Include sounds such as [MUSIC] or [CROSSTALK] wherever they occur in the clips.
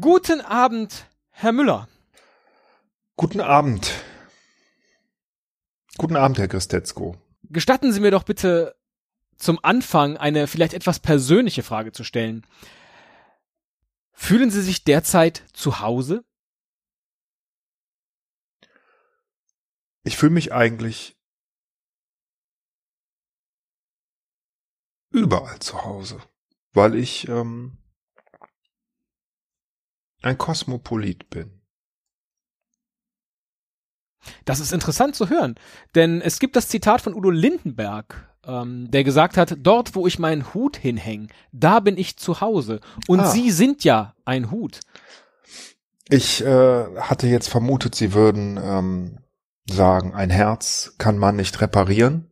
Guten Abend, Herr Müller. Guten Abend. Guten Abend, Herr Christetzko. Gestatten Sie mir doch bitte zum Anfang eine vielleicht etwas persönliche Frage zu stellen. Fühlen Sie sich derzeit zu Hause? Ich fühle mich eigentlich überall zu Hause, weil ich ähm, ein Kosmopolit bin. Das ist interessant zu hören, denn es gibt das Zitat von Udo Lindenberg, ähm, der gesagt hat, dort wo ich meinen Hut hinhänge, da bin ich zu Hause. Und ah. Sie sind ja ein Hut. Ich äh, hatte jetzt vermutet, Sie würden ähm, sagen, ein Herz kann man nicht reparieren.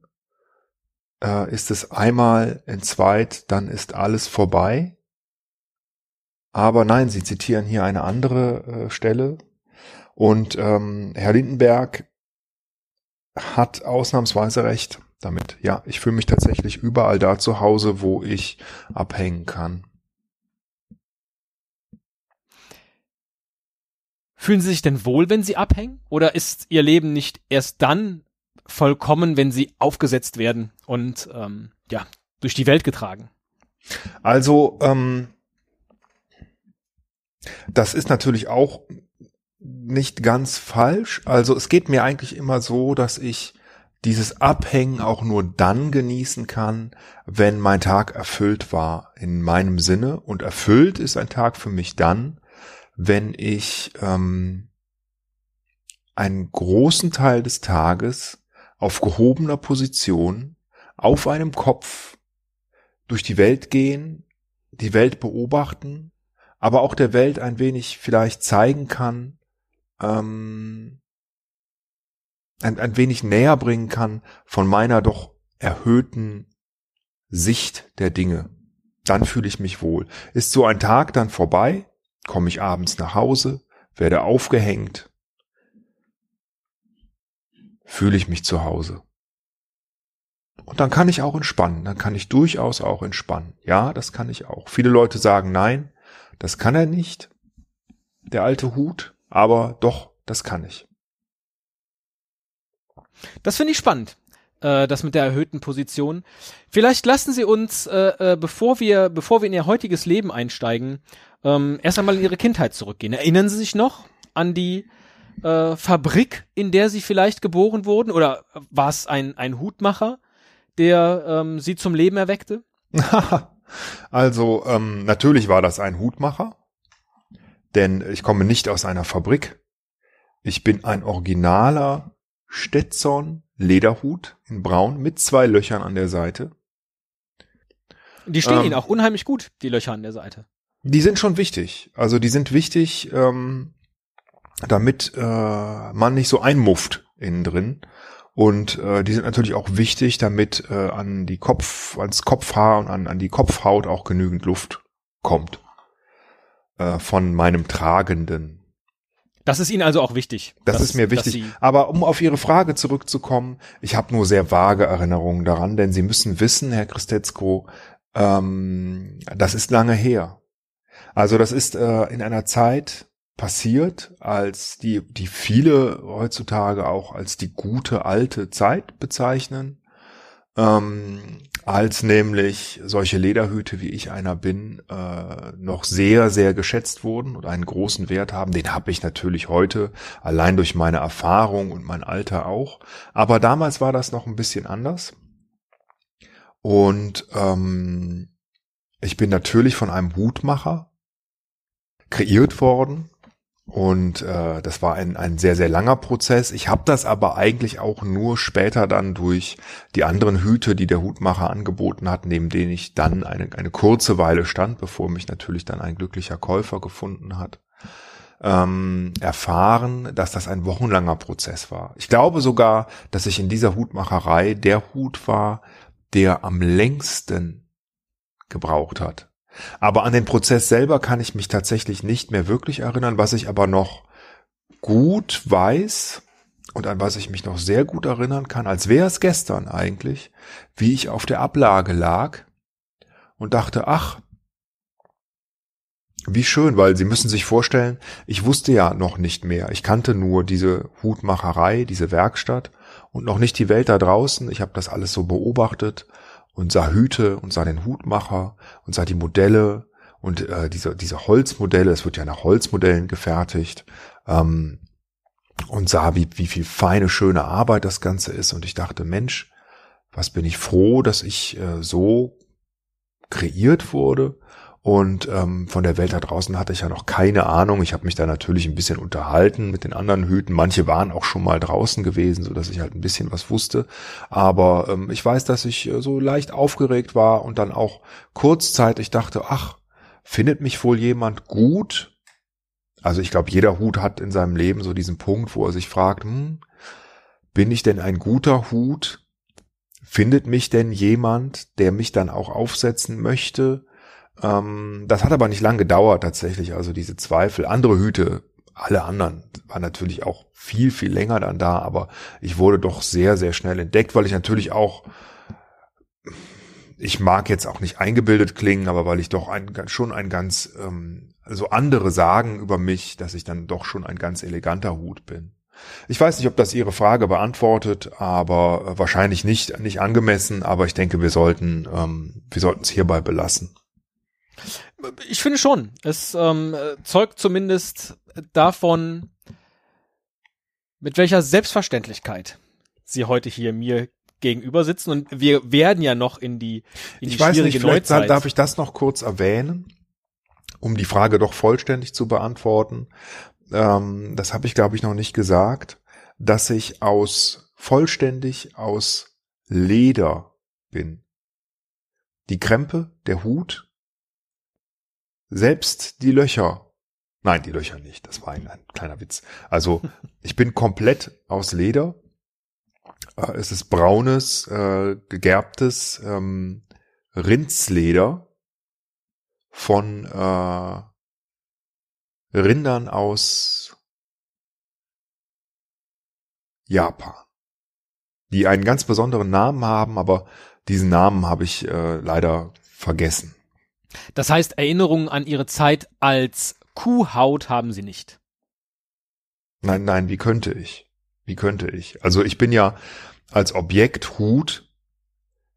Äh, ist es einmal entzweit, dann ist alles vorbei. Aber nein, Sie zitieren hier eine andere äh, Stelle. Und ähm, Herr Lindenberg hat ausnahmsweise recht damit. Ja, ich fühle mich tatsächlich überall da zu Hause, wo ich abhängen kann. Fühlen Sie sich denn wohl, wenn Sie abhängen? Oder ist Ihr Leben nicht erst dann vollkommen, wenn Sie aufgesetzt werden und ähm, ja durch die Welt getragen? Also ähm, das ist natürlich auch nicht ganz falsch. Also es geht mir eigentlich immer so, dass ich dieses Abhängen auch nur dann genießen kann, wenn mein Tag erfüllt war in meinem Sinne. Und erfüllt ist ein Tag für mich dann, wenn ich ähm, einen großen Teil des Tages auf gehobener Position auf einem Kopf durch die Welt gehen, die Welt beobachten, aber auch der Welt ein wenig vielleicht zeigen kann, ähm, ein, ein wenig näher bringen kann von meiner doch erhöhten Sicht der Dinge. Dann fühle ich mich wohl. Ist so ein Tag dann vorbei, komme ich abends nach Hause, werde aufgehängt, fühle ich mich zu Hause. Und dann kann ich auch entspannen, dann kann ich durchaus auch entspannen. Ja, das kann ich auch. Viele Leute sagen, nein, das kann er nicht, der alte Hut, aber doch, das kann ich. Das finde ich spannend äh, das mit der erhöhten Position. Vielleicht lassen Sie uns, äh, äh, bevor wir, bevor wir in Ihr heutiges Leben einsteigen, ähm, erst einmal in Ihre Kindheit zurückgehen. Erinnern Sie sich noch an die äh, Fabrik, in der Sie vielleicht geboren wurden? Oder war es ein, ein Hutmacher, der ähm, Sie zum Leben erweckte? [LAUGHS] also, ähm, natürlich war das ein Hutmacher, denn ich komme nicht aus einer Fabrik. Ich bin ein originaler Stetson Lederhut in Braun mit zwei Löchern an der Seite. Die stehen ähm, Ihnen auch unheimlich gut, die Löcher an der Seite. Die sind schon wichtig. Also die sind wichtig, ähm, damit äh, man nicht so einmufft innen drin. Und äh, die sind natürlich auch wichtig, damit äh, an die Kopf, ans Kopfhaar und an, an die Kopfhaut auch genügend Luft kommt. Äh, von meinem Tragenden. Das ist Ihnen also auch wichtig. Das dass, ist mir wichtig. Aber um auf Ihre Frage zurückzukommen, ich habe nur sehr vage Erinnerungen daran, denn Sie müssen wissen, Herr Christetzko, ähm, das ist lange her. Also das ist äh, in einer Zeit passiert, als die, die viele heutzutage auch als die gute alte Zeit bezeichnen, ähm, als nämlich solche Lederhüte, wie ich einer bin, äh, noch sehr, sehr geschätzt wurden und einen großen Wert haben. Den habe ich natürlich heute, allein durch meine Erfahrung und mein Alter auch. Aber damals war das noch ein bisschen anders. Und ähm, ich bin natürlich von einem Hutmacher kreiert worden. Und äh, das war ein, ein sehr, sehr langer Prozess. Ich habe das aber eigentlich auch nur später dann durch die anderen Hüte, die der Hutmacher angeboten hat, neben denen ich dann eine, eine kurze Weile stand, bevor mich natürlich dann ein glücklicher Käufer gefunden hat, ähm, erfahren, dass das ein wochenlanger Prozess war. Ich glaube sogar, dass ich in dieser Hutmacherei der Hut war, der am längsten gebraucht hat. Aber an den Prozess selber kann ich mich tatsächlich nicht mehr wirklich erinnern, was ich aber noch gut weiß und an was ich mich noch sehr gut erinnern kann, als wäre es gestern eigentlich, wie ich auf der Ablage lag und dachte, ach, wie schön, weil Sie müssen sich vorstellen, ich wusste ja noch nicht mehr. Ich kannte nur diese Hutmacherei, diese Werkstatt und noch nicht die Welt da draußen. Ich habe das alles so beobachtet und sah Hüte und sah den Hutmacher und sah die Modelle und äh, diese, diese Holzmodelle, es wird ja nach Holzmodellen gefertigt, ähm, und sah, wie, wie viel feine, schöne Arbeit das Ganze ist. Und ich dachte, Mensch, was bin ich froh, dass ich äh, so kreiert wurde und ähm, von der Welt da draußen hatte ich ja noch keine Ahnung. Ich habe mich da natürlich ein bisschen unterhalten mit den anderen Hüten. Manche waren auch schon mal draußen gewesen, so dass ich halt ein bisschen was wusste. Aber ähm, ich weiß, dass ich äh, so leicht aufgeregt war und dann auch kurzzeitig dachte, ach, findet mich wohl jemand gut? Also ich glaube, jeder Hut hat in seinem Leben so diesen Punkt, wo er sich fragt, hm, bin ich denn ein guter Hut? Findet mich denn jemand, der mich dann auch aufsetzen möchte? Ähm, das hat aber nicht lang gedauert tatsächlich, also diese Zweifel. Andere Hüte, alle anderen waren natürlich auch viel, viel länger dann da, aber ich wurde doch sehr, sehr schnell entdeckt, weil ich natürlich auch, ich mag jetzt auch nicht eingebildet klingen, aber weil ich doch ein, schon ein ganz, ähm, also andere sagen über mich, dass ich dann doch schon ein ganz eleganter Hut bin. Ich weiß nicht, ob das Ihre Frage beantwortet, aber wahrscheinlich nicht, nicht angemessen, aber ich denke, wir sollten, ähm, wir sollten es hierbei belassen. Ich finde schon. Es ähm, zeugt zumindest davon, mit welcher Selbstverständlichkeit Sie heute hier mir gegenüber sitzen und wir werden ja noch in die, in die ich weiß nicht, vielleicht Neuzeit. darf ich das noch kurz erwähnen, um die Frage doch vollständig zu beantworten. Ähm, das habe ich, glaube ich, noch nicht gesagt, dass ich aus vollständig aus Leder bin. Die Krempe, der Hut, selbst die Löcher. Nein, die Löcher nicht. Das war ein, ein kleiner Witz. Also [LAUGHS] ich bin komplett aus Leder. Äh, es ist braunes, äh, gegerbtes ähm, Rindsleder von äh, Rindern aus Japan, die einen ganz besonderen Namen haben, aber diesen Namen habe ich äh, leider vergessen. Das heißt, Erinnerungen an ihre Zeit als Kuhhaut haben sie nicht. Nein, nein, wie könnte ich? Wie könnte ich? Also ich bin ja als Objekt Hut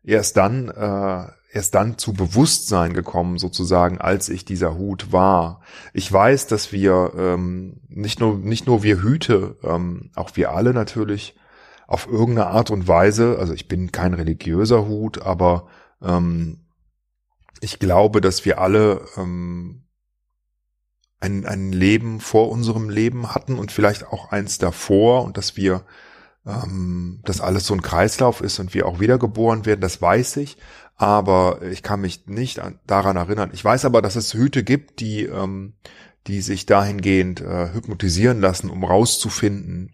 erst dann, äh, erst dann zu Bewusstsein gekommen, sozusagen, als ich dieser Hut war. Ich weiß, dass wir ähm, nicht nur nicht nur wir Hüte, ähm, auch wir alle natürlich auf irgendeine Art und Weise. Also ich bin kein religiöser Hut, aber ähm, ich glaube, dass wir alle ähm, ein, ein Leben vor unserem Leben hatten und vielleicht auch eins davor und dass wir ähm, dass alles so ein Kreislauf ist und wir auch wiedergeboren werden, das weiß ich, aber ich kann mich nicht an, daran erinnern. Ich weiß aber, dass es Hüte gibt, die ähm, die sich dahingehend äh, hypnotisieren lassen, um rauszufinden,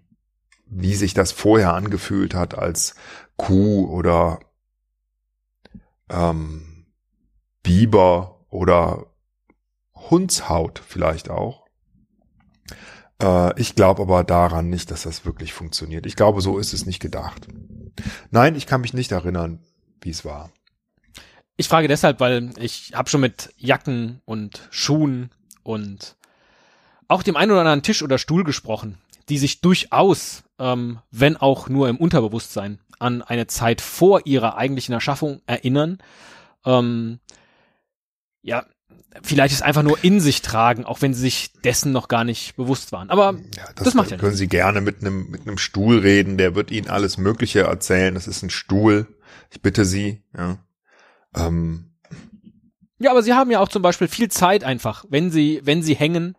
wie sich das vorher angefühlt hat als Kuh oder ähm, Biber oder Hundshaut vielleicht auch. Äh, ich glaube aber daran nicht, dass das wirklich funktioniert. Ich glaube, so ist es nicht gedacht. Nein, ich kann mich nicht erinnern, wie es war. Ich frage deshalb, weil ich habe schon mit Jacken und Schuhen und auch dem einen oder anderen Tisch oder Stuhl gesprochen, die sich durchaus, ähm, wenn auch nur im Unterbewusstsein, an eine Zeit vor ihrer eigentlichen Erschaffung erinnern. Ähm, ja, vielleicht ist einfach nur in sich tragen, auch wenn sie sich dessen noch gar nicht bewusst waren. Aber ja, das, das, macht ja können nicht. Sie gerne mit einem mit einem Stuhl reden, der wird Ihnen alles Mögliche erzählen. Das ist ein Stuhl. Ich bitte Sie. Ja. Ähm. Ja, aber Sie haben ja auch zum Beispiel viel Zeit einfach, wenn Sie wenn Sie hängen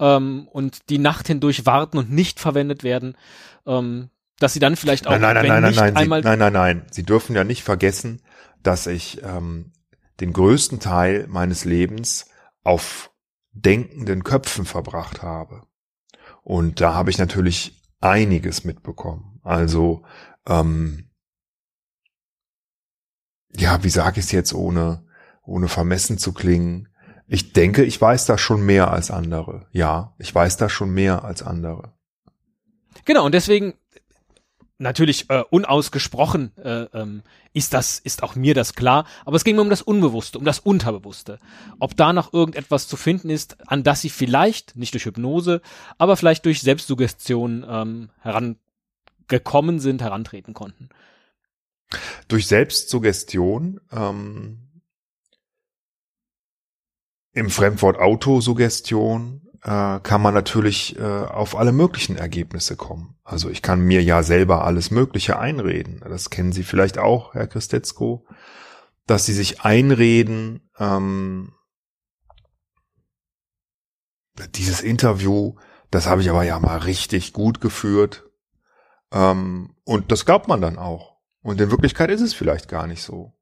ähm, und die Nacht hindurch warten und nicht verwendet werden. Ähm, dass sie dann vielleicht auch nein nein nein nein nein, nein, Sie, nein nein nein Sie dürfen ja nicht vergessen, dass ich ähm, den größten Teil meines Lebens auf denkenden Köpfen verbracht habe. Und da habe ich natürlich einiges mitbekommen. Also, ähm, ja, wie sage ich es jetzt, ohne, ohne vermessen zu klingen? Ich denke, ich weiß da schon mehr als andere. Ja, ich weiß da schon mehr als andere. Genau, und deswegen natürlich äh, unausgesprochen äh, ähm, ist das ist auch mir das klar, aber es ging mir um das Unbewusste, um das Unterbewusste. Ob da noch irgendetwas zu finden ist, an das sie vielleicht nicht durch Hypnose, aber vielleicht durch Selbstsuggestion ähm, herangekommen sind, herantreten konnten. Durch Selbstsuggestion ähm, im Fremdwort Autosuggestion äh, kann man natürlich äh, auf alle möglichen Ergebnisse kommen. Also ich kann mir ja selber alles Mögliche einreden. Das kennen Sie vielleicht auch, Herr Christetzko, dass Sie sich einreden, ähm, dieses Interview, das habe ich aber ja mal richtig gut geführt. Ähm, und das glaubt man dann auch. Und in Wirklichkeit ist es vielleicht gar nicht so.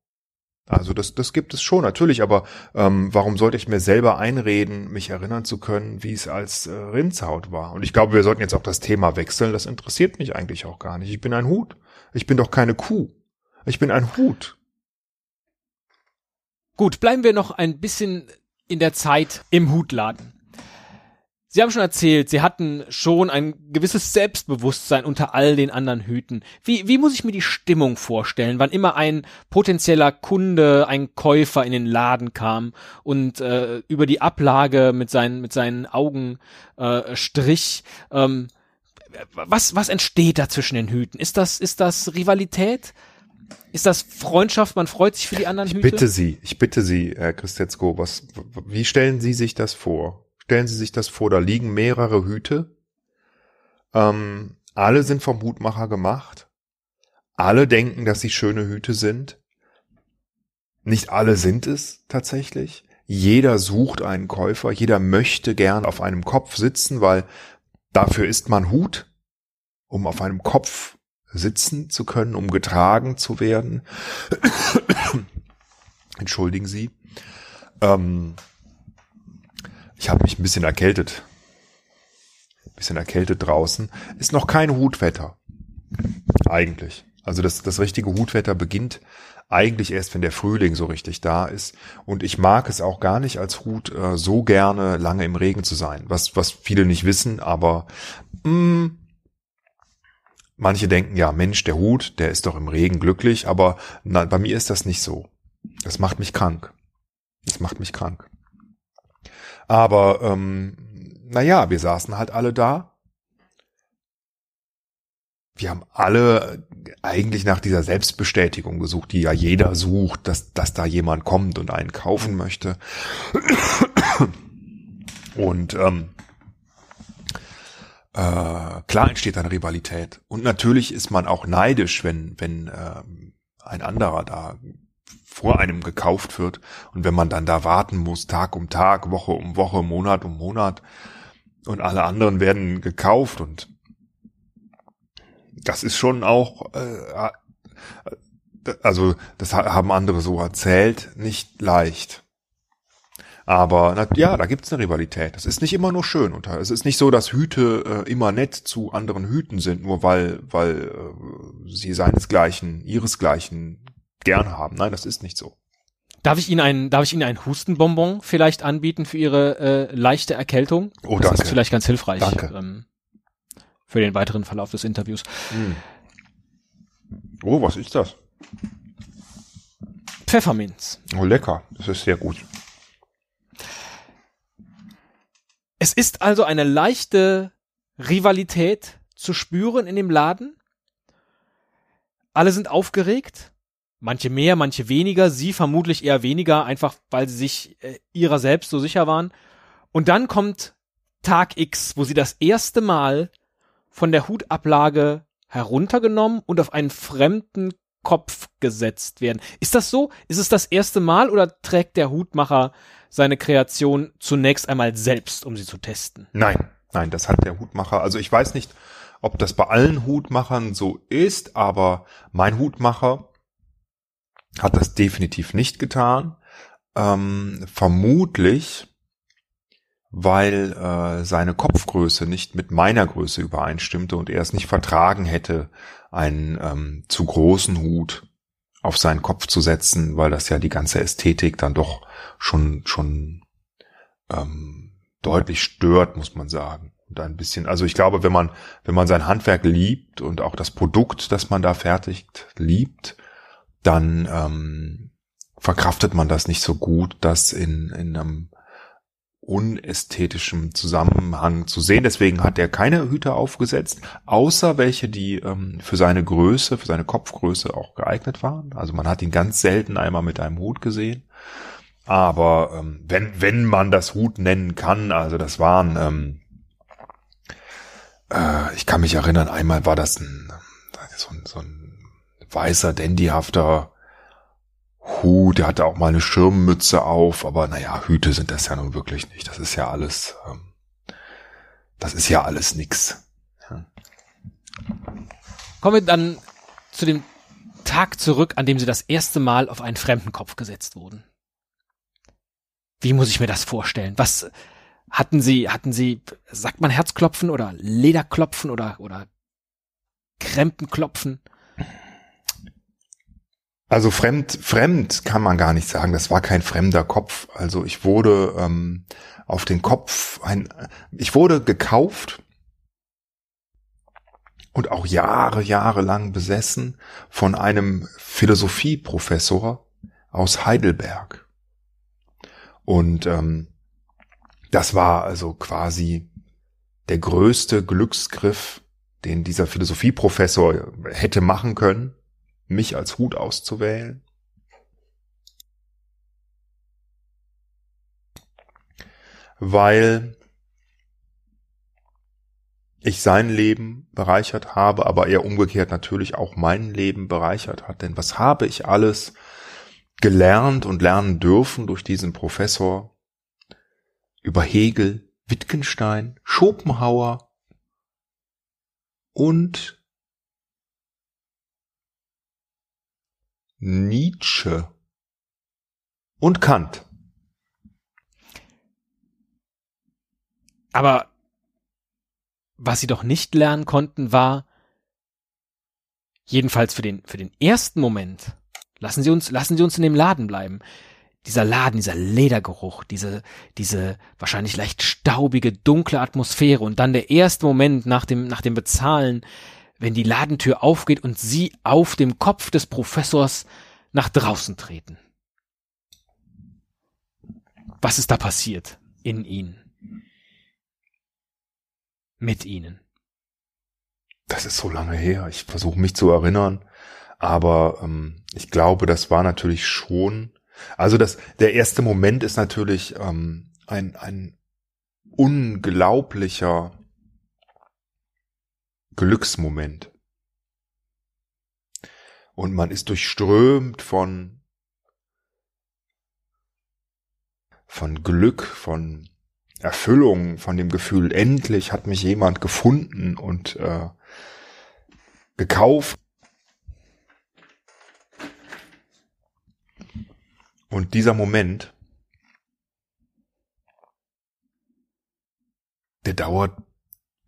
Also das, das gibt es schon, natürlich, aber ähm, warum sollte ich mir selber einreden, mich erinnern zu können, wie es als äh, Rindshaut war? Und ich glaube, wir sollten jetzt auch das Thema wechseln. Das interessiert mich eigentlich auch gar nicht. Ich bin ein Hut. Ich bin doch keine Kuh. Ich bin ein Hut. Gut, bleiben wir noch ein bisschen in der Zeit im Hutladen. Sie haben schon erzählt, Sie hatten schon ein gewisses Selbstbewusstsein unter all den anderen Hüten. Wie, wie muss ich mir die Stimmung vorstellen, wann immer ein potenzieller Kunde, ein Käufer in den Laden kam und äh, über die Ablage mit seinen, mit seinen Augen äh, strich? Ähm, was, was entsteht da zwischen den Hüten? Ist das, ist das Rivalität? Ist das Freundschaft? Man freut sich für die anderen ich Hüte? Ich bitte Sie, ich bitte Sie, Herr Christetzko, was, wie stellen Sie sich das vor? Stellen Sie sich das vor, da liegen mehrere Hüte. Ähm, alle sind vom Hutmacher gemacht. Alle denken, dass sie schöne Hüte sind. Nicht alle sind es tatsächlich. Jeder sucht einen Käufer. Jeder möchte gern auf einem Kopf sitzen, weil dafür ist man Hut, um auf einem Kopf sitzen zu können, um getragen zu werden. [COUGHS] Entschuldigen Sie. Ähm, ich habe mich ein bisschen erkältet. Ein bisschen erkältet draußen. Ist noch kein Hutwetter. Eigentlich. Also das, das richtige Hutwetter beginnt eigentlich erst, wenn der Frühling so richtig da ist. Und ich mag es auch gar nicht als Hut äh, so gerne lange im Regen zu sein. Was, was viele nicht wissen, aber mh, mm, manche denken, ja, Mensch, der Hut, der ist doch im Regen glücklich, aber na, bei mir ist das nicht so. Das macht mich krank. Das macht mich krank. Aber ähm, naja, wir saßen halt alle da. Wir haben alle eigentlich nach dieser Selbstbestätigung gesucht, die ja jeder sucht, dass, dass da jemand kommt und einen kaufen möchte. Und ähm, äh, klar entsteht eine Rivalität. Und natürlich ist man auch neidisch, wenn, wenn äh, ein anderer da vor einem gekauft wird. Und wenn man dann da warten muss, Tag um Tag, Woche um Woche, Monat um Monat, und alle anderen werden gekauft und das ist schon auch, äh, also das haben andere so erzählt, nicht leicht. Aber na, ja, da gibt's eine Rivalität. Das ist nicht immer nur schön. Und es ist nicht so, dass Hüte äh, immer nett zu anderen Hüten sind, nur weil, weil äh, sie seinesgleichen, ihresgleichen gern haben. Nein, das ist nicht so. Darf ich Ihnen ein, darf ich Ihnen ein Hustenbonbon vielleicht anbieten für Ihre äh, leichte Erkältung? Oh, das danke. ist vielleicht ganz hilfreich danke. Ähm, für den weiteren Verlauf des Interviews. Hm. Oh, was ist das? Pfefferminz. Oh, lecker. Das ist sehr gut. Es ist also eine leichte Rivalität zu spüren in dem Laden. Alle sind aufgeregt. Manche mehr, manche weniger, sie vermutlich eher weniger, einfach weil sie sich äh, ihrer selbst so sicher waren. Und dann kommt Tag X, wo sie das erste Mal von der Hutablage heruntergenommen und auf einen fremden Kopf gesetzt werden. Ist das so? Ist es das erste Mal oder trägt der Hutmacher seine Kreation zunächst einmal selbst, um sie zu testen? Nein, nein, das hat der Hutmacher. Also ich weiß nicht, ob das bei allen Hutmachern so ist, aber mein Hutmacher hat das definitiv nicht getan. Ähm, vermutlich, weil äh, seine Kopfgröße nicht mit meiner Größe übereinstimmte und er es nicht vertragen hätte, einen ähm, zu großen Hut auf seinen Kopf zu setzen, weil das ja die ganze Ästhetik dann doch schon schon ähm, deutlich stört, muss man sagen. Und ein bisschen, also ich glaube, wenn man wenn man sein Handwerk liebt und auch das Produkt, das man da fertigt, liebt, dann ähm, verkraftet man das nicht so gut, das in in einem unästhetischen Zusammenhang zu sehen. Deswegen hat er keine Hüte aufgesetzt, außer welche, die ähm, für seine Größe, für seine Kopfgröße auch geeignet waren. Also man hat ihn ganz selten einmal mit einem Hut gesehen. Aber ähm, wenn, wenn man das Hut nennen kann, also das waren, ähm, äh, ich kann mich erinnern, einmal war das ein, so so ein weißer, dandyhafter Hut, der hatte auch mal eine Schirmmütze auf, aber naja, Hüte sind das ja nun wirklich nicht. Das ist ja alles, ähm, das ist ja alles nix. Ja. Kommen wir dann zu dem Tag zurück, an dem Sie das erste Mal auf einen fremden Kopf gesetzt wurden. Wie muss ich mir das vorstellen? Was hatten Sie, hatten Sie, sagt man Herzklopfen oder Lederklopfen oder, oder Krempenklopfen? Also fremd, fremd kann man gar nicht sagen. Das war kein fremder Kopf. Also ich wurde ähm, auf den Kopf ein, ich wurde gekauft und auch Jahre, Jahre lang besessen von einem Philosophieprofessor aus Heidelberg. Und ähm, das war also quasi der größte Glücksgriff, den dieser Philosophieprofessor hätte machen können mich als Hut auszuwählen? Weil ich sein Leben bereichert habe, aber er umgekehrt natürlich auch mein Leben bereichert hat. Denn was habe ich alles gelernt und lernen dürfen durch diesen Professor über Hegel, Wittgenstein, Schopenhauer und Nietzsche und Kant. Aber was sie doch nicht lernen konnten, war, jedenfalls für den, für den ersten Moment, lassen Sie uns, lassen Sie uns in dem Laden bleiben. Dieser Laden, dieser Ledergeruch, diese, diese wahrscheinlich leicht staubige, dunkle Atmosphäre und dann der erste Moment nach dem, nach dem Bezahlen, wenn die Ladentür aufgeht und sie auf dem Kopf des Professors nach draußen treten. Was ist da passiert in ihnen? Mit ihnen? Das ist so lange her. Ich versuche mich zu erinnern, aber ähm, ich glaube, das war natürlich schon. Also das, der erste Moment ist natürlich ähm, ein, ein unglaublicher Glücksmoment. Und man ist durchströmt von, von Glück, von Erfüllung, von dem Gefühl, endlich hat mich jemand gefunden und äh, gekauft. Und dieser Moment, der dauert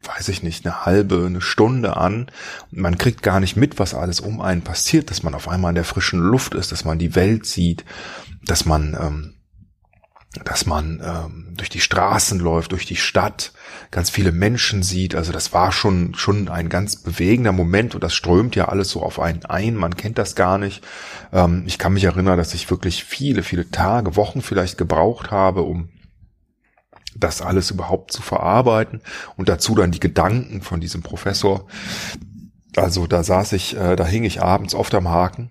weiß ich nicht, eine halbe, eine Stunde an man kriegt gar nicht mit, was alles um einen passiert, dass man auf einmal in der frischen Luft ist, dass man die Welt sieht, dass man, ähm, dass man ähm, durch die Straßen läuft, durch die Stadt, ganz viele Menschen sieht. Also das war schon schon ein ganz bewegender Moment und das strömt ja alles so auf einen ein. Man kennt das gar nicht. Ähm, ich kann mich erinnern, dass ich wirklich viele, viele Tage, Wochen vielleicht gebraucht habe, um das alles überhaupt zu verarbeiten und dazu dann die Gedanken von diesem Professor. Also da saß ich, äh, da hing ich abends oft am Haken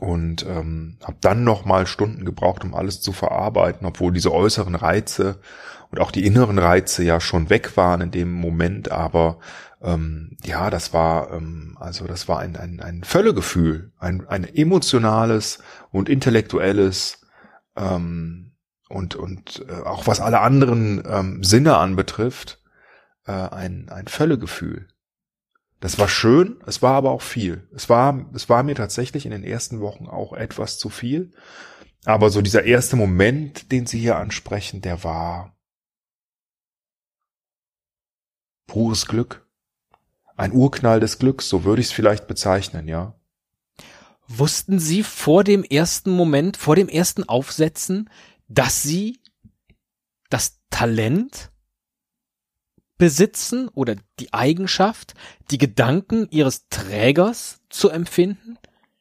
und ähm, habe dann noch mal Stunden gebraucht, um alles zu verarbeiten, obwohl diese äußeren Reize und auch die inneren Reize ja schon weg waren in dem Moment, aber ähm, ja, das war ähm, also das war ein ein, ein Völlegefühl, ein ein emotionales und intellektuelles ähm, und, und äh, auch was alle anderen ähm, Sinne anbetrifft, äh, ein, ein Völlegefühl. Das war schön, es war aber auch viel. Es war, es war mir tatsächlich in den ersten Wochen auch etwas zu viel. Aber so dieser erste Moment, den Sie hier ansprechen, der war pures Glück. Ein Urknall des Glücks, so würde ich es vielleicht bezeichnen, ja. Wussten Sie vor dem ersten Moment, vor dem ersten Aufsetzen, dass Sie das Talent besitzen oder die Eigenschaft, die Gedanken Ihres Trägers zu empfinden?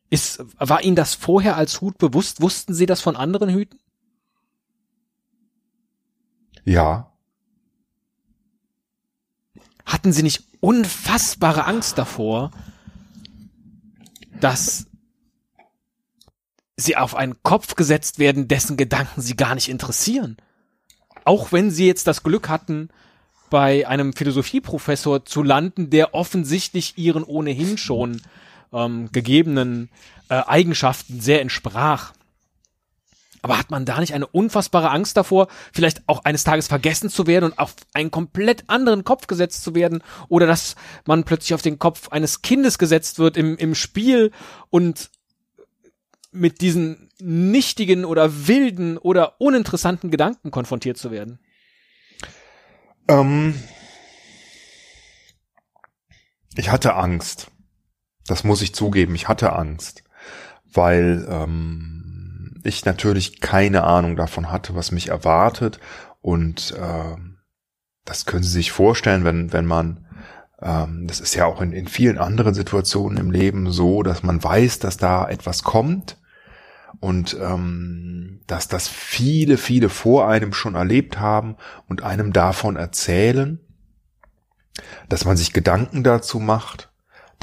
Ist, war Ihnen das vorher als Hut bewusst? Wussten Sie das von anderen Hüten? Ja. Hatten Sie nicht unfassbare Angst davor, dass Sie auf einen Kopf gesetzt werden, dessen Gedanken Sie gar nicht interessieren? Auch wenn Sie jetzt das Glück hatten, bei einem Philosophieprofessor zu landen, der offensichtlich Ihren ohnehin schon ähm, gegebenen äh, Eigenschaften sehr entsprach. Aber hat man da nicht eine unfassbare Angst davor, vielleicht auch eines Tages vergessen zu werden und auf einen komplett anderen Kopf gesetzt zu werden? Oder dass man plötzlich auf den Kopf eines Kindes gesetzt wird im, im Spiel und mit diesen nichtigen oder wilden oder uninteressanten Gedanken konfrontiert zu werden? Ähm, ich hatte Angst. Das muss ich zugeben. Ich hatte Angst, weil ähm, ich natürlich keine Ahnung davon hatte, was mich erwartet. Und äh, das können Sie sich vorstellen, wenn, wenn man, ähm, das ist ja auch in, in vielen anderen Situationen im Leben so, dass man weiß, dass da etwas kommt und ähm, dass das viele, viele vor einem schon erlebt haben und einem davon erzählen, dass man sich Gedanken dazu macht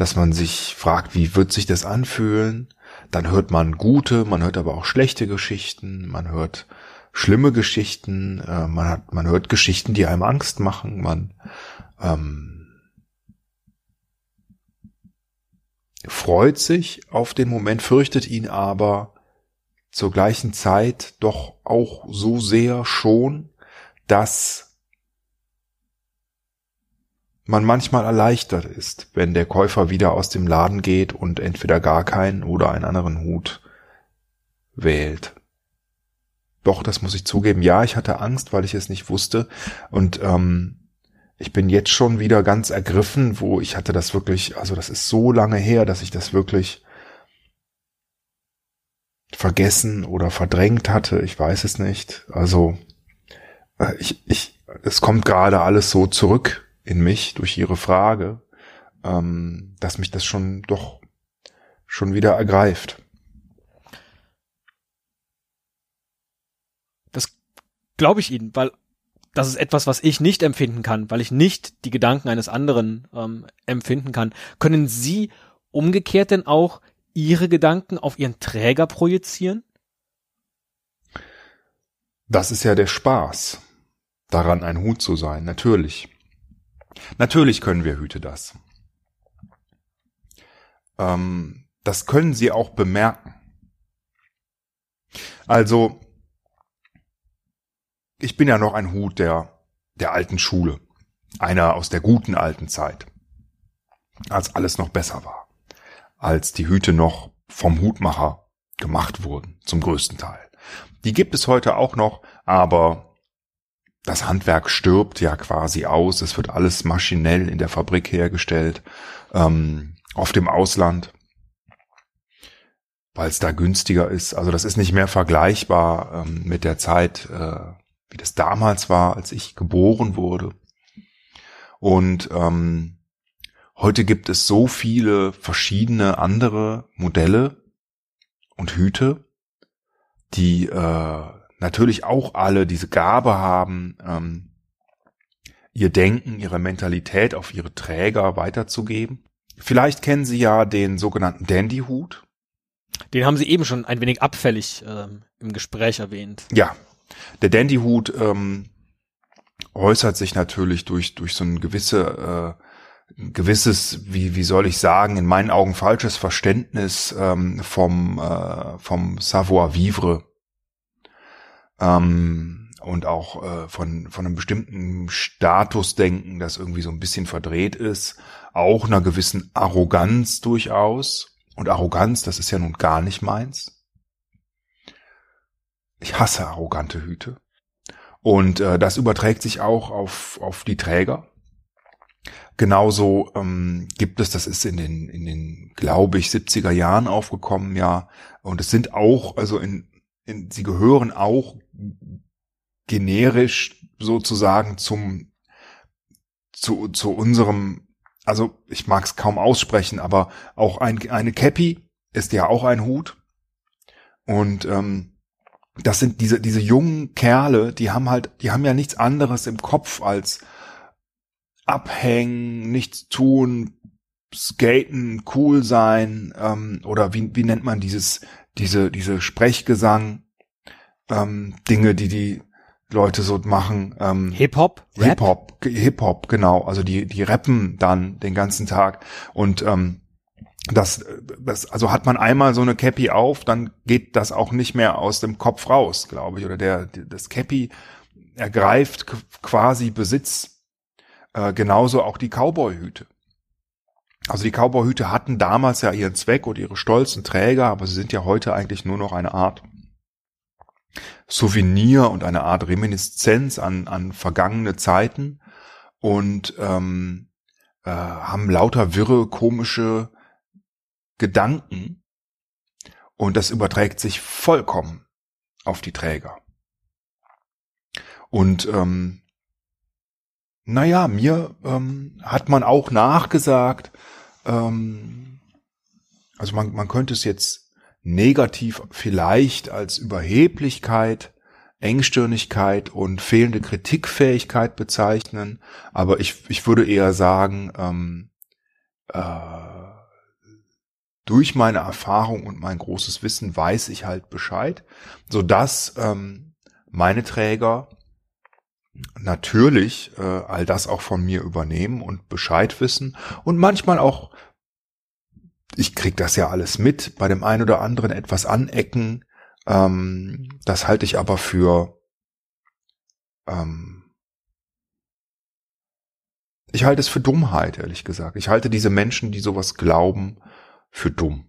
dass man sich fragt, wie wird sich das anfühlen? Dann hört man gute, man hört aber auch schlechte Geschichten, man hört schlimme Geschichten, äh, man hat, man hört Geschichten, die einem Angst machen, man ähm, freut sich auf den Moment, fürchtet ihn aber zur gleichen Zeit doch auch so sehr schon, dass man manchmal erleichtert ist, wenn der Käufer wieder aus dem Laden geht und entweder gar keinen oder einen anderen Hut wählt. Doch, das muss ich zugeben. Ja, ich hatte Angst, weil ich es nicht wusste. Und ähm, ich bin jetzt schon wieder ganz ergriffen, wo ich hatte das wirklich, also das ist so lange her, dass ich das wirklich vergessen oder verdrängt hatte. Ich weiß es nicht. Also äh, ich, ich, es kommt gerade alles so zurück in mich durch ihre Frage, ähm, dass mich das schon doch schon wieder ergreift. Das glaube ich Ihnen, weil das ist etwas, was ich nicht empfinden kann, weil ich nicht die Gedanken eines anderen ähm, empfinden kann. Können Sie umgekehrt denn auch Ihre Gedanken auf Ihren Träger projizieren? Das ist ja der Spaß, daran ein Hut zu sein, natürlich. Natürlich können wir Hüte das. Ähm, das können Sie auch bemerken. Also, ich bin ja noch ein Hut der, der alten Schule. Einer aus der guten alten Zeit. Als alles noch besser war. Als die Hüte noch vom Hutmacher gemacht wurden, zum größten Teil. Die gibt es heute auch noch, aber das Handwerk stirbt ja quasi aus. Es wird alles maschinell in der Fabrik hergestellt, ähm, auf dem Ausland, weil es da günstiger ist. Also das ist nicht mehr vergleichbar ähm, mit der Zeit, äh, wie das damals war, als ich geboren wurde. Und ähm, heute gibt es so viele verschiedene andere Modelle und Hüte, die äh, natürlich auch alle diese Gabe haben, ähm, ihr Denken, ihre Mentalität auf ihre Träger weiterzugeben. Vielleicht kennen Sie ja den sogenannten Dandy-Hut. Den haben Sie eben schon ein wenig abfällig ähm, im Gespräch erwähnt. Ja, der Dandy-Hut ähm, äußert sich natürlich durch durch so ein gewisse äh, gewisses, wie, wie soll ich sagen, in meinen Augen falsches Verständnis ähm, vom, äh, vom Savoir-vivre ähm, und auch äh, von, von einem bestimmten Statusdenken, das irgendwie so ein bisschen verdreht ist, auch einer gewissen Arroganz durchaus. Und Arroganz, das ist ja nun gar nicht meins. Ich hasse arrogante Hüte. Und äh, das überträgt sich auch auf, auf die Träger. Genauso ähm, gibt es, das ist in den, in den, glaube ich, 70er Jahren aufgekommen, ja. Und es sind auch, also in, in sie gehören auch generisch sozusagen zum, zu, zu unserem, also ich mag es kaum aussprechen, aber auch ein, eine Cappy ist ja auch ein Hut. Und ähm, das sind diese, diese jungen Kerle, die haben halt, die haben ja nichts anderes im Kopf als abhängen, nichts tun, skaten, cool sein, ähm, oder wie, wie nennt man dieses, diese, diese Sprechgesang, ähm, Dinge, die die Leute so machen. Ähm, Hip-Hop? Hip-Hop, Hip-Hop, genau. Also die, die rappen dann den ganzen Tag und ähm, das, das, also hat man einmal so eine Cappy auf, dann geht das auch nicht mehr aus dem Kopf raus, glaube ich. Oder der, das Cappy ergreift quasi Besitz. Äh, genauso auch die Cowboy-Hüte. Also die Cowboy-Hüte hatten damals ja ihren Zweck und ihre stolzen Träger, aber sie sind ja heute eigentlich nur noch eine Art Souvenir und eine Art Reminiszenz an, an vergangene Zeiten und ähm, äh, haben lauter wirre, komische Gedanken und das überträgt sich vollkommen auf die Träger. Und ähm, naja, mir ähm, hat man auch nachgesagt, ähm, also man, man könnte es jetzt negativ vielleicht als Überheblichkeit, Engstirnigkeit und fehlende Kritikfähigkeit bezeichnen, aber ich, ich würde eher sagen, ähm, äh, durch meine Erfahrung und mein großes Wissen weiß ich halt Bescheid, so dass ähm, meine Träger natürlich äh, all das auch von mir übernehmen und Bescheid wissen und manchmal auch, ich krieg das ja alles mit, bei dem einen oder anderen etwas anecken. Ähm, das halte ich aber für ähm, ich halte es für Dummheit, ehrlich gesagt. Ich halte diese Menschen, die sowas glauben, für dumm.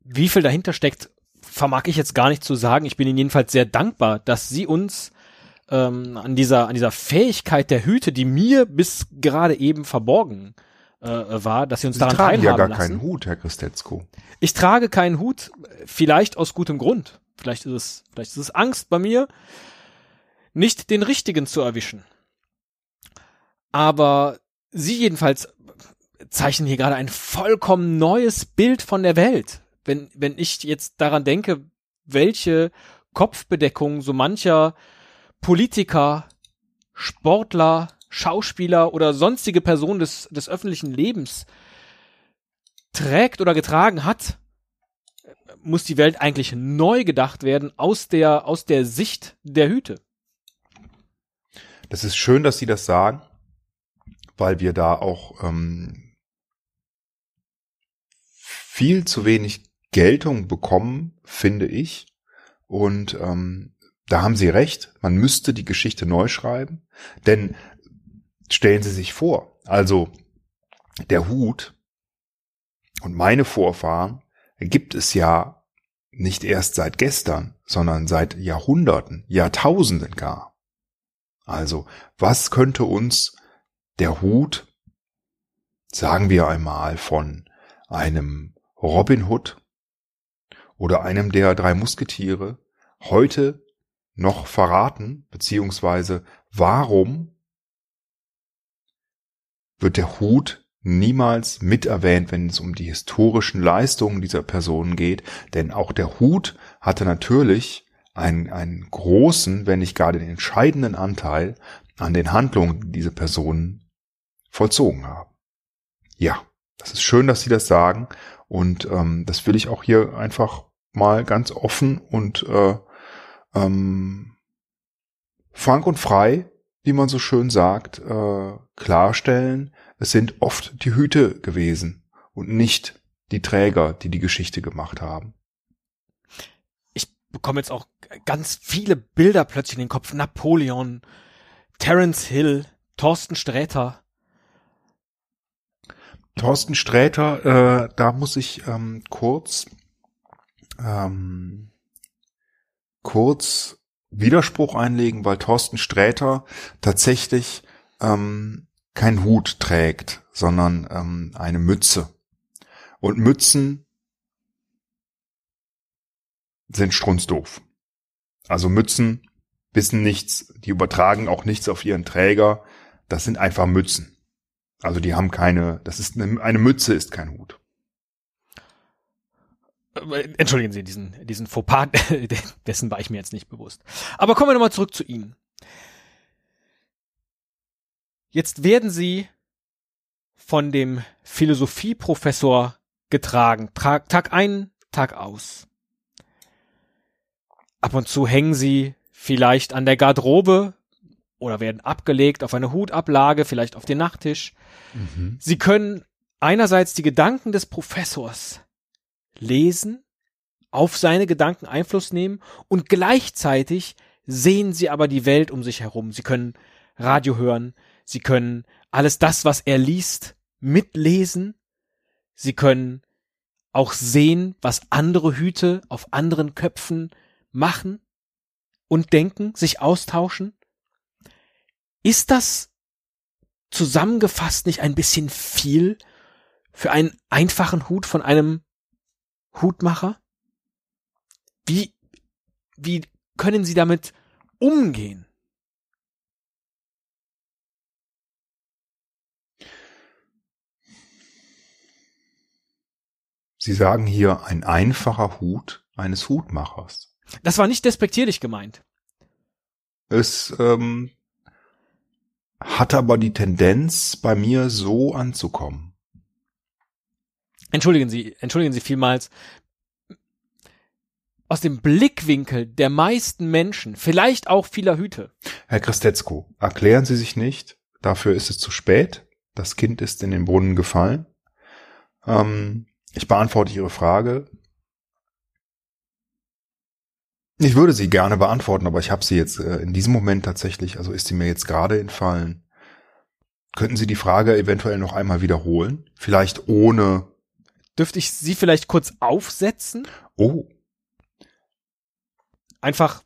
Wie viel dahinter steckt, vermag ich jetzt gar nicht zu sagen. Ich bin Ihnen jedenfalls sehr dankbar, dass Sie uns ähm, an dieser an dieser Fähigkeit der Hüte, die mir bis gerade eben verborgen äh, war, dass Sie uns Sie daran tragen ja gar lassen. keinen Hut, Herr Christetzko. Ich trage keinen Hut, vielleicht aus gutem Grund. Vielleicht ist es vielleicht ist es Angst bei mir, nicht den richtigen zu erwischen. Aber Sie jedenfalls zeichnen hier gerade ein vollkommen neues Bild von der Welt. Wenn, wenn ich jetzt daran denke, welche Kopfbedeckung so mancher Politiker, Sportler, Schauspieler oder sonstige Person des, des öffentlichen Lebens trägt oder getragen hat, muss die Welt eigentlich neu gedacht werden aus der, aus der Sicht der Hüte. Das ist schön, dass Sie das sagen weil wir da auch ähm, viel zu wenig Geltung bekommen, finde ich. Und ähm, da haben Sie recht, man müsste die Geschichte neu schreiben. Denn stellen Sie sich vor, also der Hut und meine Vorfahren gibt es ja nicht erst seit gestern, sondern seit Jahrhunderten, Jahrtausenden gar. Also, was könnte uns der Hut, sagen wir einmal von einem Robin Hood oder einem der drei Musketiere, heute noch verraten, beziehungsweise warum wird der Hut niemals mit erwähnt, wenn es um die historischen Leistungen dieser Personen geht, denn auch der Hut hatte natürlich einen, einen großen, wenn nicht gar den entscheidenden Anteil an den Handlungen, die diese Personen vollzogen haben. Ja, das ist schön, dass Sie das sagen und ähm, das will ich auch hier einfach mal ganz offen und äh, ähm, frank und frei, wie man so schön sagt, äh, klarstellen. Es sind oft die Hüte gewesen und nicht die Träger, die die Geschichte gemacht haben. Ich bekomme jetzt auch ganz viele Bilder plötzlich in den Kopf. Napoleon, Terence Hill, Thorsten Sträter. Thorsten Sträter, äh, da muss ich ähm, kurz ähm, kurz Widerspruch einlegen, weil Thorsten Sträter tatsächlich ähm, kein Hut trägt, sondern ähm, eine Mütze. Und Mützen sind strunzdoof. Also Mützen wissen nichts, die übertragen auch nichts auf ihren Träger. Das sind einfach Mützen. Also die haben keine, das ist eine, eine Mütze ist kein Hut. Äh, entschuldigen Sie, diesen, diesen Fauxpas, [LAUGHS] dessen war ich mir jetzt nicht bewusst. Aber kommen wir nochmal zurück zu Ihnen. Jetzt werden Sie von dem Philosophieprofessor getragen, Tag, Tag ein, Tag aus. Ab und zu hängen Sie vielleicht an der Garderobe oder werden abgelegt auf eine Hutablage, vielleicht auf den Nachttisch. Mhm. Sie können einerseits die Gedanken des Professors lesen, auf seine Gedanken Einfluss nehmen und gleichzeitig sehen sie aber die Welt um sich herum. Sie können Radio hören, sie können alles das, was er liest, mitlesen, sie können auch sehen, was andere Hüte auf anderen Köpfen machen und denken, sich austauschen. Ist das zusammengefasst nicht ein bisschen viel für einen einfachen Hut von einem Hutmacher? Wie, wie können Sie damit umgehen? Sie sagen hier ein einfacher Hut eines Hutmachers. Das war nicht despektierlich gemeint. Es ähm, hat aber die Tendenz, bei mir so anzukommen. Entschuldigen Sie, entschuldigen Sie vielmals. Aus dem Blickwinkel der meisten Menschen, vielleicht auch vieler Hüte. Herr Christetzko, erklären Sie sich nicht. Dafür ist es zu spät. Das Kind ist in den Brunnen gefallen. Ähm, ich beantworte Ihre Frage. Ich würde sie gerne beantworten, aber ich habe sie jetzt äh, in diesem Moment tatsächlich, also ist sie mir jetzt gerade entfallen. Könnten Sie die Frage eventuell noch einmal wiederholen? Vielleicht ohne Dürfte ich sie vielleicht kurz aufsetzen? Oh. Einfach,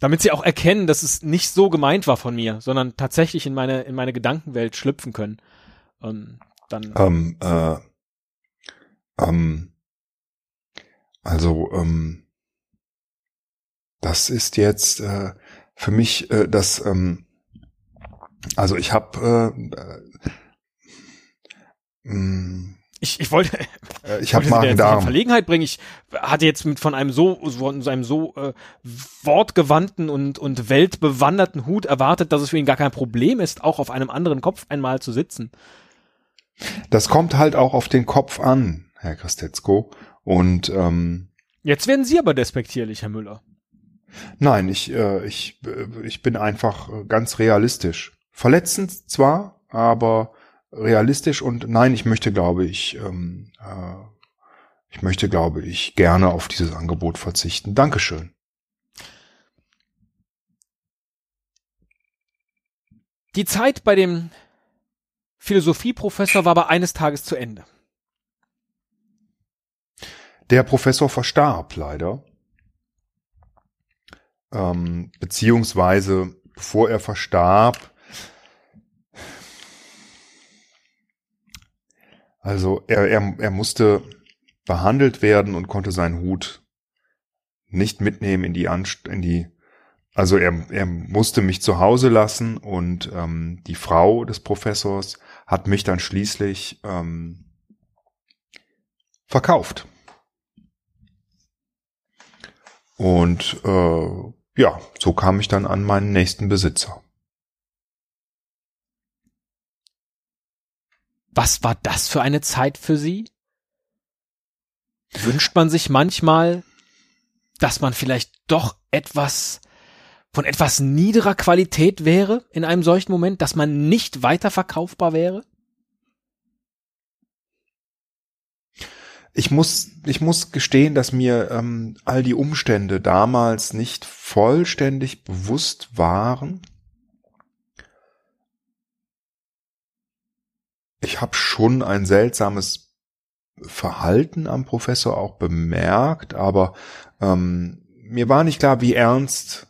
damit sie auch erkennen, dass es nicht so gemeint war von mir, sondern tatsächlich in meine, in meine Gedankenwelt schlüpfen können. Ähm, dann. Ähm, äh, ähm, also, ähm, das ist jetzt äh, für mich äh, das, ähm, also ich habe äh, Mm. Ich, ich wollte, äh, ich [LAUGHS] habe Magen-Darm. in Verlegenheit bringen. Ich hatte jetzt mit von einem so, von einem so äh, wortgewandten und und weltbewanderten Hut erwartet, dass es für ihn gar kein Problem ist, auch auf einem anderen Kopf einmal zu sitzen. Das kommt halt auch auf den Kopf an, Herr Christetzko. Und ähm, jetzt werden Sie aber despektierlich, Herr Müller. Nein, ich äh, ich äh, ich bin einfach ganz realistisch. Verletzend zwar, aber realistisch und nein, ich möchte, glaube ich, ähm, äh, ich möchte, glaube ich, gerne auf dieses Angebot verzichten. Dankeschön. Die Zeit bei dem Philosophieprofessor war aber eines Tages zu Ende. Der Professor verstarb leider. Ähm, beziehungsweise, bevor er verstarb, Also er, er, er musste behandelt werden und konnte seinen Hut nicht mitnehmen in die Anst in die also er, er musste mich zu Hause lassen und ähm, die Frau des Professors hat mich dann schließlich ähm, verkauft. Und äh, ja, so kam ich dann an meinen nächsten Besitzer. Was war das für eine Zeit für Sie? Wünscht man sich manchmal, dass man vielleicht doch etwas von etwas niederer Qualität wäre in einem solchen Moment, dass man nicht weiterverkaufbar wäre? Ich muss, ich muss gestehen, dass mir ähm, all die Umstände damals nicht vollständig bewusst waren. Ich habe schon ein seltsames Verhalten am Professor auch bemerkt, aber ähm, mir war nicht klar, wie ernst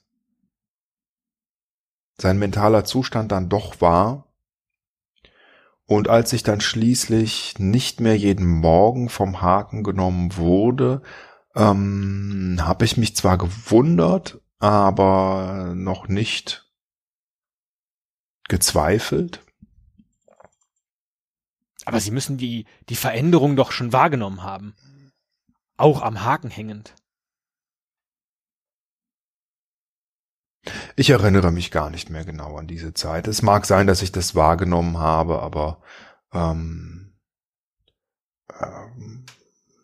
sein mentaler Zustand dann doch war. Und als ich dann schließlich nicht mehr jeden Morgen vom Haken genommen wurde, ähm, habe ich mich zwar gewundert, aber noch nicht gezweifelt. Aber Sie müssen die, die Veränderung doch schon wahrgenommen haben. Auch am Haken hängend. Ich erinnere mich gar nicht mehr genau an diese Zeit. Es mag sein, dass ich das wahrgenommen habe, aber ähm, ähm,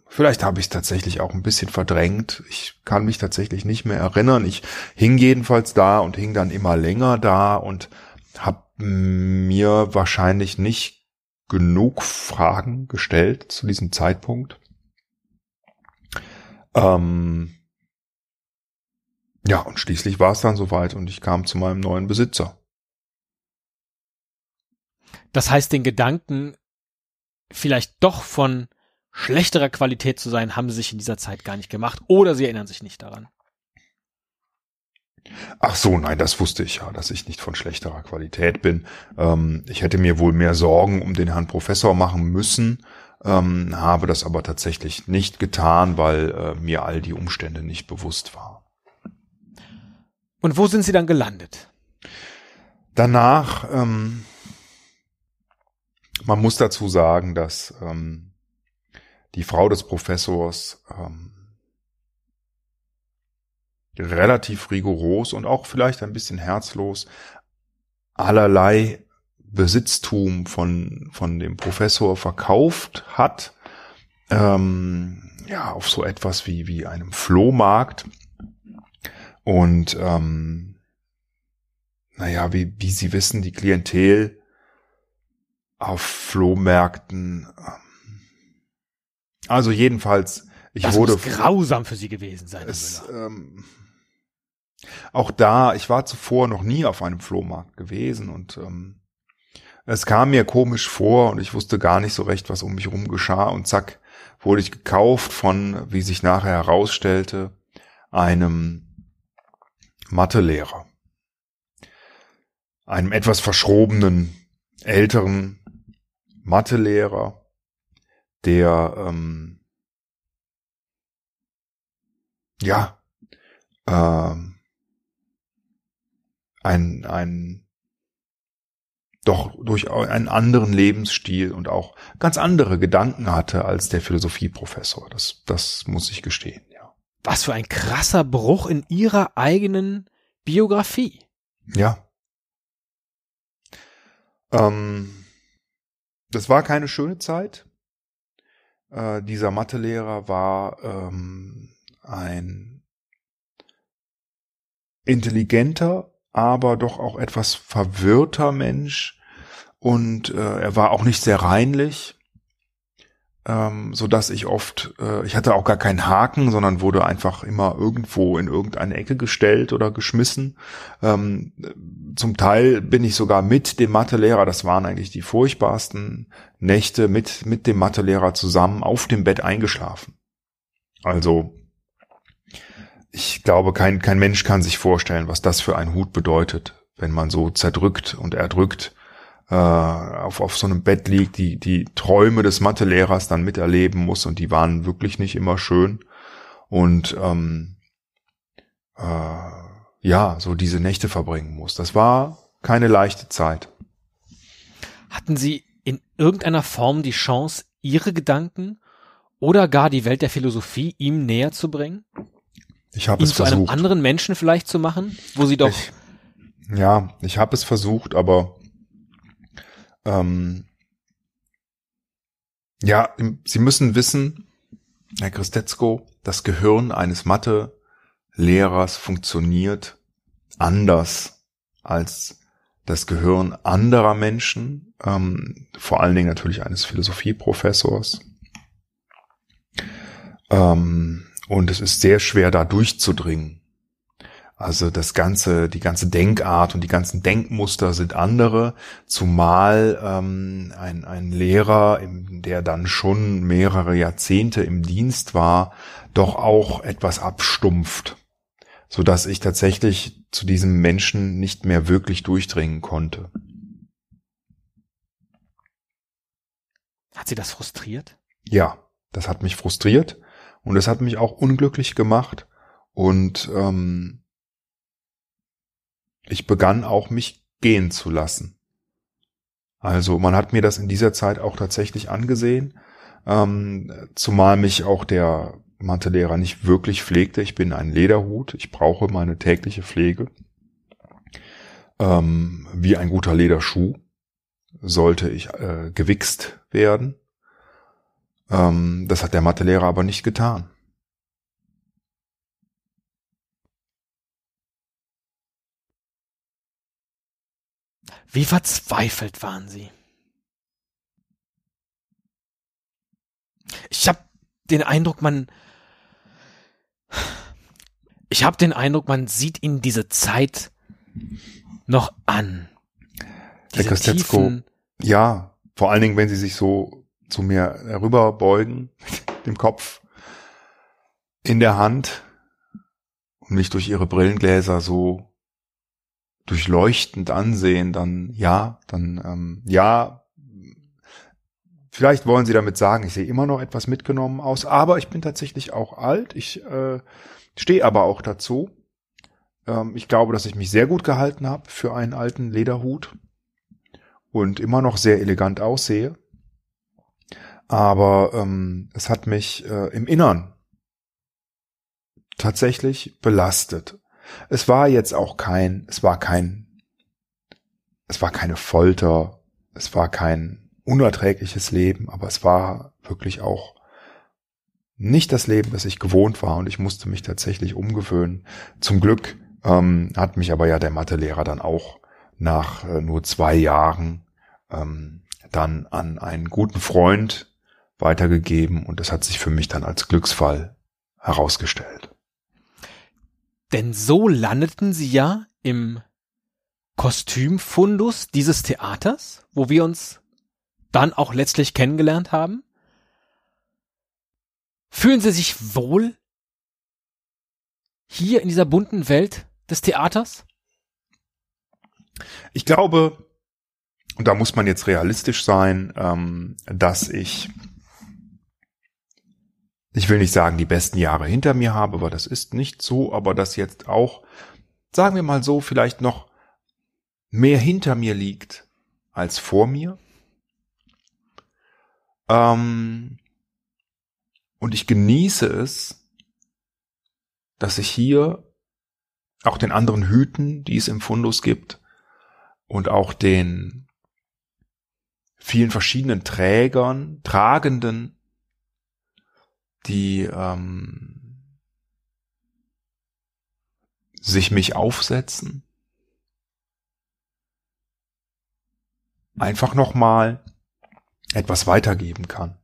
vielleicht habe ich es tatsächlich auch ein bisschen verdrängt. Ich kann mich tatsächlich nicht mehr erinnern. Ich hing jedenfalls da und hing dann immer länger da und habe mir wahrscheinlich nicht genug Fragen gestellt zu diesem Zeitpunkt. Ähm, ja, und schließlich war es dann soweit und ich kam zu meinem neuen Besitzer. Das heißt, den Gedanken, vielleicht doch von schlechterer Qualität zu sein, haben sie sich in dieser Zeit gar nicht gemacht oder sie erinnern sich nicht daran. Ach so, nein, das wusste ich ja, dass ich nicht von schlechterer Qualität bin. Ähm, ich hätte mir wohl mehr Sorgen um den Herrn Professor machen müssen, ähm, habe das aber tatsächlich nicht getan, weil äh, mir all die Umstände nicht bewusst waren. Und wo sind Sie dann gelandet? Danach, ähm, man muss dazu sagen, dass ähm, die Frau des Professors ähm, relativ rigoros und auch vielleicht ein bisschen herzlos allerlei Besitztum von, von dem Professor verkauft hat, ähm, ja, auf so etwas wie, wie einem Flohmarkt. Und ähm, naja, wie, wie Sie wissen, die Klientel auf Flohmärkten. Ähm, also jedenfalls, ich das wurde muss grausam für Sie gewesen sein. Es, ähm, auch da, ich war zuvor noch nie auf einem Flohmarkt gewesen und ähm, es kam mir komisch vor und ich wusste gar nicht so recht, was um mich rum geschah und zack, wurde ich gekauft von, wie sich nachher herausstellte, einem Mathelehrer. Einem etwas verschrobenen, älteren Mathelehrer, der ähm, ja ähm, ein, ein doch durch einen anderen Lebensstil und auch ganz andere Gedanken hatte als der Philosophieprofessor. Das, das muss ich gestehen, ja. Was für ein krasser Bruch in ihrer eigenen Biografie. Ja. Ähm, das war keine schöne Zeit. Äh, dieser Mathelehrer war ähm, ein intelligenter, aber doch auch etwas verwirrter Mensch und äh, er war auch nicht sehr reinlich, ähm, so dass ich oft, äh, ich hatte auch gar keinen Haken, sondern wurde einfach immer irgendwo in irgendeine Ecke gestellt oder geschmissen. Ähm, zum Teil bin ich sogar mit dem Mathelehrer, das waren eigentlich die furchtbarsten Nächte, mit mit dem Mathelehrer zusammen auf dem Bett eingeschlafen. Also ich glaube, kein, kein Mensch kann sich vorstellen, was das für ein Hut bedeutet, wenn man so zerdrückt und erdrückt äh, auf, auf so einem Bett liegt, die, die Träume des Mathelehrers dann miterleben muss und die waren wirklich nicht immer schön. Und ähm, äh, ja, so diese Nächte verbringen muss. Das war keine leichte Zeit. Hatten Sie in irgendeiner Form die Chance, Ihre Gedanken oder gar die Welt der Philosophie ihm näher zu bringen? Ich habe es zu versucht. einem anderen Menschen vielleicht zu machen, wo sie doch. Ich, ja, ich habe es versucht, aber ähm, ja, Sie müssen wissen, Herr Christetzko, das Gehirn eines Mathe-Lehrers funktioniert anders als das Gehirn anderer Menschen, ähm, vor allen Dingen natürlich eines Philosophieprofessors. Ähm, und es ist sehr schwer, da durchzudringen. Also das ganze, die ganze Denkart und die ganzen Denkmuster sind andere, zumal ähm, ein, ein Lehrer, der dann schon mehrere Jahrzehnte im Dienst war, doch auch etwas abstumpft. so dass ich tatsächlich zu diesem Menschen nicht mehr wirklich durchdringen konnte. Hat sie das frustriert? Ja, das hat mich frustriert und es hat mich auch unglücklich gemacht und ähm, ich begann auch mich gehen zu lassen. Also man hat mir das in dieser Zeit auch tatsächlich angesehen, ähm, zumal mich auch der Mathelehrer nicht wirklich pflegte. Ich bin ein Lederhut, ich brauche meine tägliche Pflege. Ähm, wie ein guter Lederschuh sollte ich äh, gewichst werden. Ähm, das hat der Mathelehrer aber nicht getan. Wie verzweifelt waren sie? Ich habe den Eindruck, man ich habe den Eindruck, man sieht ihnen diese Zeit noch an. Diese Herr Kostetzko, ja, vor allen Dingen, wenn sie sich so zu mir herüberbeugen, mit [LAUGHS] dem Kopf in der Hand und mich durch ihre Brillengläser so durchleuchtend ansehen, dann ja, dann ähm, ja, vielleicht wollen sie damit sagen, ich sehe immer noch etwas mitgenommen aus, aber ich bin tatsächlich auch alt. Ich äh, stehe aber auch dazu. Ähm, ich glaube, dass ich mich sehr gut gehalten habe für einen alten Lederhut und immer noch sehr elegant aussehe. Aber ähm, es hat mich äh, im Innern tatsächlich belastet. Es war jetzt auch kein, es war kein, es war keine Folter, es war kein unerträgliches Leben, aber es war wirklich auch nicht das Leben, das ich gewohnt war und ich musste mich tatsächlich umgewöhnen. Zum Glück ähm, hat mich aber ja der Mathelehrer dann auch nach äh, nur zwei Jahren ähm, dann an einen guten Freund weitergegeben und das hat sich für mich dann als Glücksfall herausgestellt. Denn so landeten sie ja im Kostümfundus dieses Theaters, wo wir uns dann auch letztlich kennengelernt haben. Fühlen Sie sich wohl hier in dieser bunten Welt des Theaters? Ich glaube, und da muss man jetzt realistisch sein, ähm, dass ich ich will nicht sagen, die besten Jahre hinter mir habe, aber das ist nicht so, aber dass jetzt auch, sagen wir mal so, vielleicht noch mehr hinter mir liegt als vor mir. Ähm, und ich genieße es, dass ich hier auch den anderen Hüten, die es im Fundus gibt, und auch den vielen verschiedenen Trägern, Tragenden die ähm, sich mich aufsetzen. Einfach nochmal etwas weitergeben kann.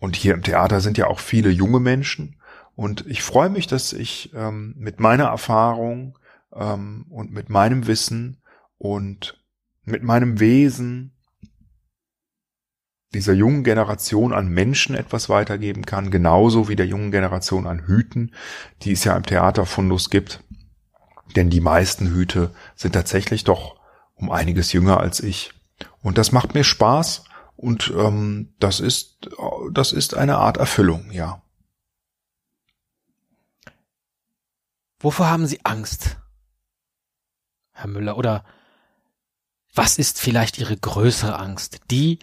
Und hier im Theater sind ja auch viele junge Menschen. Und ich freue mich, dass ich ähm, mit meiner Erfahrung ähm, und mit meinem Wissen und mit meinem Wesen dieser jungen Generation an Menschen etwas weitergeben kann, genauso wie der jungen Generation an Hüten, die es ja im Theaterfundus gibt. Denn die meisten Hüte sind tatsächlich doch um einiges jünger als ich. Und das macht mir Spaß und ähm, das ist das ist eine Art Erfüllung, ja. Wovor haben Sie Angst, Herr Müller? Oder was ist vielleicht Ihre größere Angst? Die,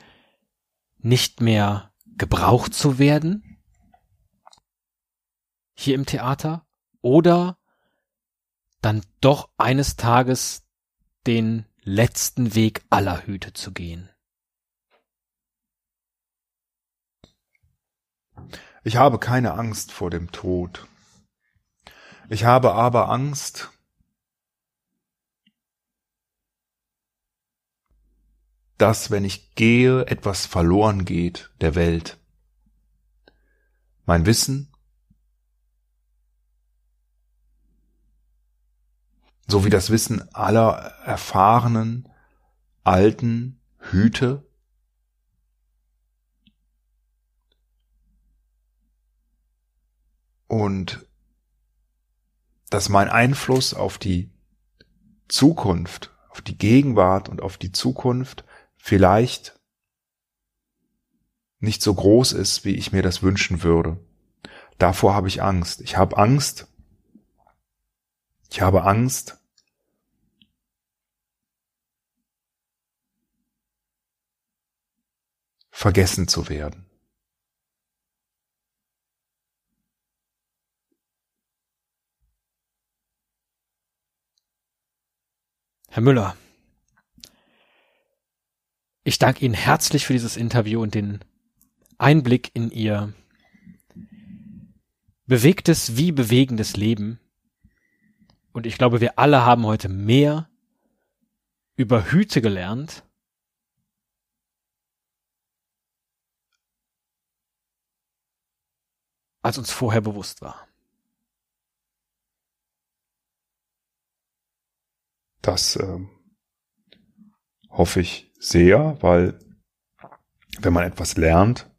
nicht mehr gebraucht zu werden hier im Theater oder dann doch eines Tages den letzten Weg aller Hüte zu gehen. Ich habe keine Angst vor dem Tod. Ich habe aber Angst, dass, wenn ich gehe, etwas verloren geht der Welt. Mein Wissen, so wie das Wissen aller erfahrenen, alten Hüte, und dass mein Einfluss auf die Zukunft, auf die Gegenwart und auf die Zukunft vielleicht nicht so groß ist, wie ich mir das wünschen würde. Davor habe ich Angst. Ich habe Angst. Ich habe Angst, vergessen zu werden. Herr Müller, ich danke Ihnen herzlich für dieses Interview und den Einblick in Ihr bewegtes wie bewegendes Leben. Und ich glaube, wir alle haben heute mehr über Hüte gelernt, als uns vorher bewusst war. Das äh, hoffe ich sehr, weil wenn man etwas lernt,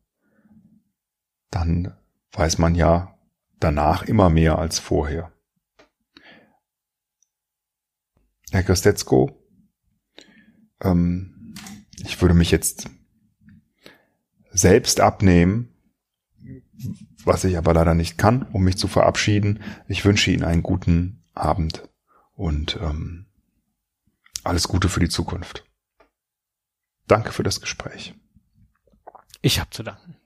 dann weiß man ja danach immer mehr als vorher. Herr Kostetzko, ähm, ich würde mich jetzt selbst abnehmen, was ich aber leider nicht kann, um mich zu verabschieden. Ich wünsche Ihnen einen guten Abend und ähm, alles Gute für die Zukunft. Danke für das Gespräch. Ich habe zu danken.